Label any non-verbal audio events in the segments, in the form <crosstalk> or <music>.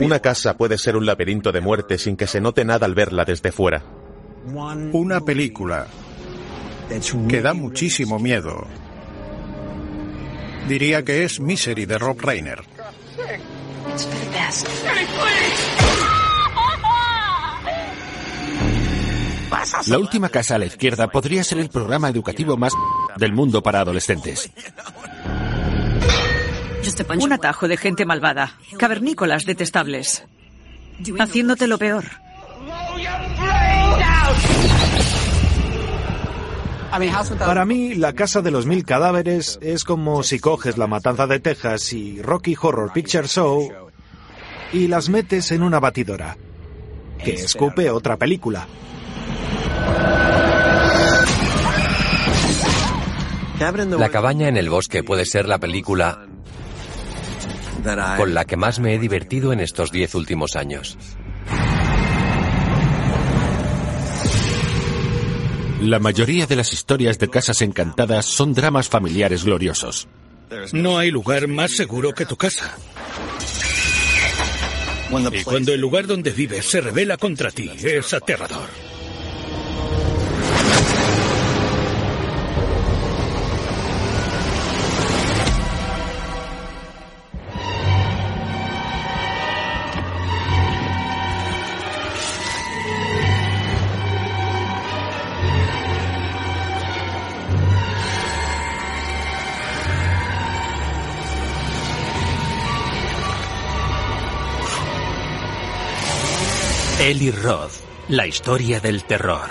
Una casa puede ser un laberinto de muerte sin que se note nada al verla desde fuera. Una película que da muchísimo miedo. Diría que es Misery de Rob Reiner. La última casa a la izquierda podría ser el programa educativo más del mundo para adolescentes. Un atajo de gente malvada, cavernícolas detestables, haciéndote lo peor. Para mí, La Casa de los Mil Cadáveres es como si coges La Matanza de Texas y Rocky Horror Picture Show y las metes en una batidora, que escupe otra película. La cabaña en el bosque puede ser la película con la que más me he divertido en estos diez últimos años. La mayoría de las historias de casas encantadas son dramas familiares gloriosos. No hay lugar más seguro que tu casa. Y cuando el lugar donde vives se revela contra ti, es aterrador. Eli Roth, la historia del terror.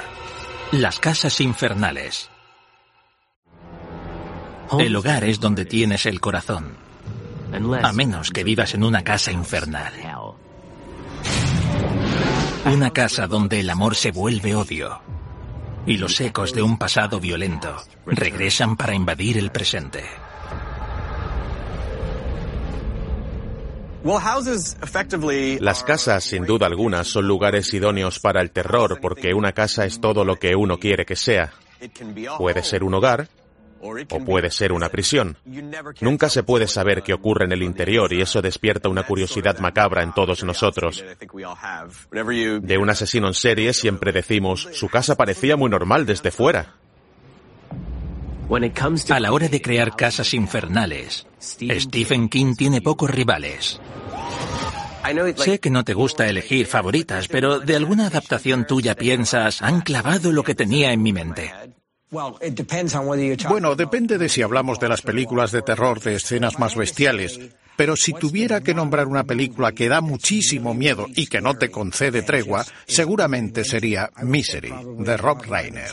Las casas infernales. El hogar es donde tienes el corazón. A menos que vivas en una casa infernal. Una casa donde el amor se vuelve odio. Y los ecos de un pasado violento regresan para invadir el presente. Las casas, sin duda alguna, son lugares idóneos para el terror porque una casa es todo lo que uno quiere que sea. Puede ser un hogar o puede ser una prisión. Nunca se puede saber qué ocurre en el interior y eso despierta una curiosidad macabra en todos nosotros. De un asesino en serie siempre decimos, su casa parecía muy normal desde fuera. A la hora de crear casas infernales, Stephen King tiene pocos rivales. Sé que no te gusta elegir favoritas, pero de alguna adaptación tuya piensas, han clavado lo que tenía en mi mente. Bueno, depende de si hablamos de las películas de terror de escenas más bestiales. Pero si tuviera que nombrar una película que da muchísimo miedo y que no te concede tregua, seguramente sería Misery, de Rob Reiner.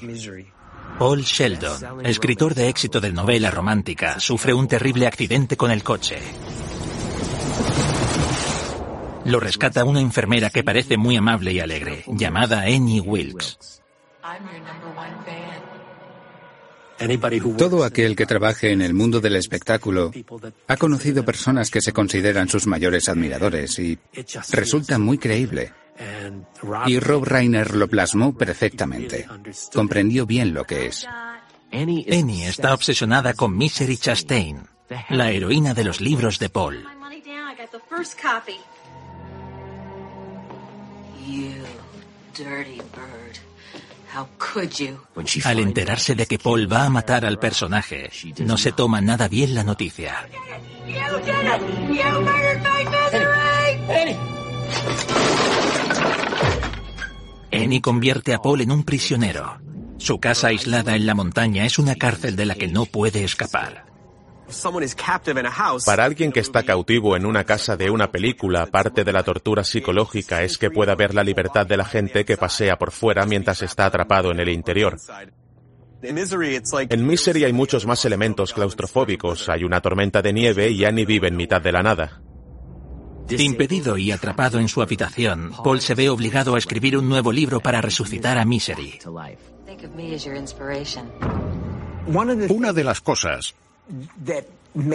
Paul Sheldon, escritor de éxito de novela romántica, sufre un terrible accidente con el coche. Lo rescata una enfermera que parece muy amable y alegre, llamada Annie Wilkes. Todo aquel que trabaje en el mundo del espectáculo ha conocido personas que se consideran sus mayores admiradores y resulta muy creíble. Y Rob Reiner lo plasmó perfectamente. Comprendió bien lo que es. Annie está obsesionada con Misery Chastain, la heroína de los libros de Paul. Al enterarse de que Paul va a matar al personaje, no se toma nada bien la noticia. Annie convierte a Paul en un prisionero. Su casa aislada en la montaña es una cárcel de la que no puede escapar. Para alguien que está cautivo en una casa de una película, parte de la tortura psicológica es que pueda ver la libertad de la gente que pasea por fuera mientras está atrapado en el interior. En Misery hay muchos más elementos claustrofóbicos, hay una tormenta de nieve y Annie vive en mitad de la nada. Impedido y atrapado en su habitación, Paul se ve obligado a escribir un nuevo libro para resucitar a Misery. Una de las cosas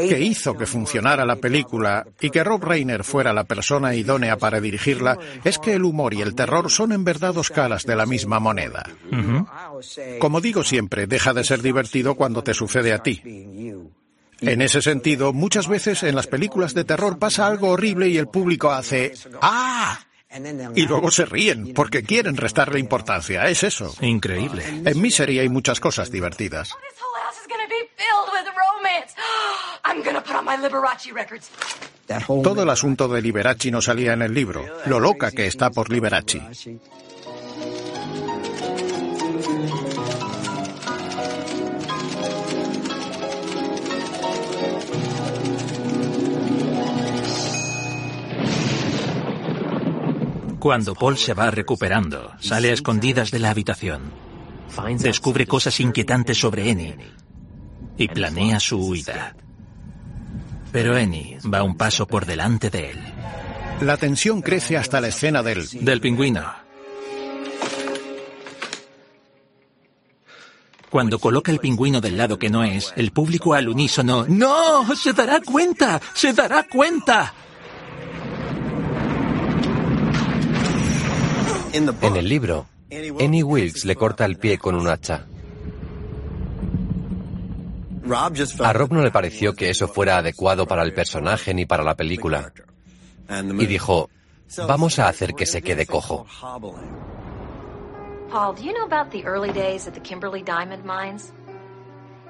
que hizo que funcionara la película y que Rob Reiner fuera la persona idónea para dirigirla es que el humor y el terror son en verdad dos caras de la misma moneda. Como digo siempre, deja de ser divertido cuando te sucede a ti. En ese sentido, muchas veces en las películas de terror pasa algo horrible y el público hace ¡Ah! Y luego se ríen porque quieren restarle importancia. Es eso. Increíble. En Misery hay muchas cosas divertidas. <gasps> Todo el asunto de Liberace no salía en el libro. Lo loca que está por Liberace. Cuando Paul se va recuperando, sale a escondidas de la habitación. Descubre cosas inquietantes sobre Annie y planea su huida. Pero Annie va un paso por delante de él. La tensión crece hasta la escena del... Del pingüino. Cuando coloca el pingüino del lado que no es, el público al unísono... ¡No! ¡Se dará cuenta! ¡Se dará cuenta! En el libro, Annie Wilkes le corta el pie con un hacha. A Rob no le pareció que eso fuera adecuado para el personaje ni para la película. Y dijo, vamos a hacer que se quede cojo. Paul, do you know about the early days at the Kimberley Diamond Mines?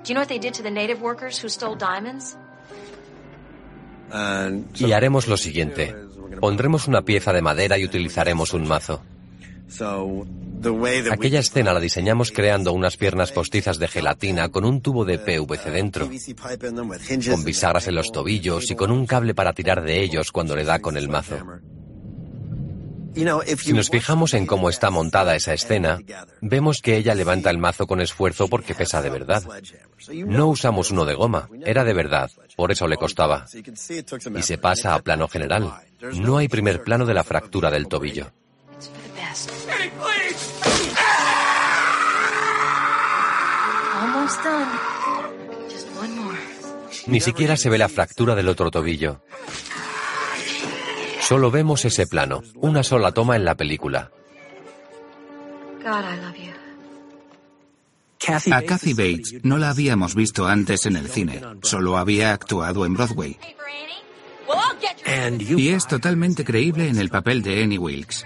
Do you know what they did to the native workers who stole diamonds? Y haremos lo siguiente. Pondremos una pieza de madera y utilizaremos un mazo. Aquella escena la diseñamos creando unas piernas postizas de gelatina con un tubo de PVC dentro, con bisagras en los tobillos y con un cable para tirar de ellos cuando le da con el mazo. Si nos fijamos en cómo está montada esa escena, vemos que ella levanta el mazo con esfuerzo porque pesa de verdad. No usamos uno de goma, era de verdad, por eso le costaba. Y se pasa a plano general. No hay primer plano de la fractura del tobillo. Ni siquiera se ve la fractura del otro tobillo. Solo vemos ese plano, una sola toma en la película. A Kathy Bates no la habíamos visto antes en el cine, solo había actuado en Broadway. Y es totalmente creíble en el papel de Annie Wilkes.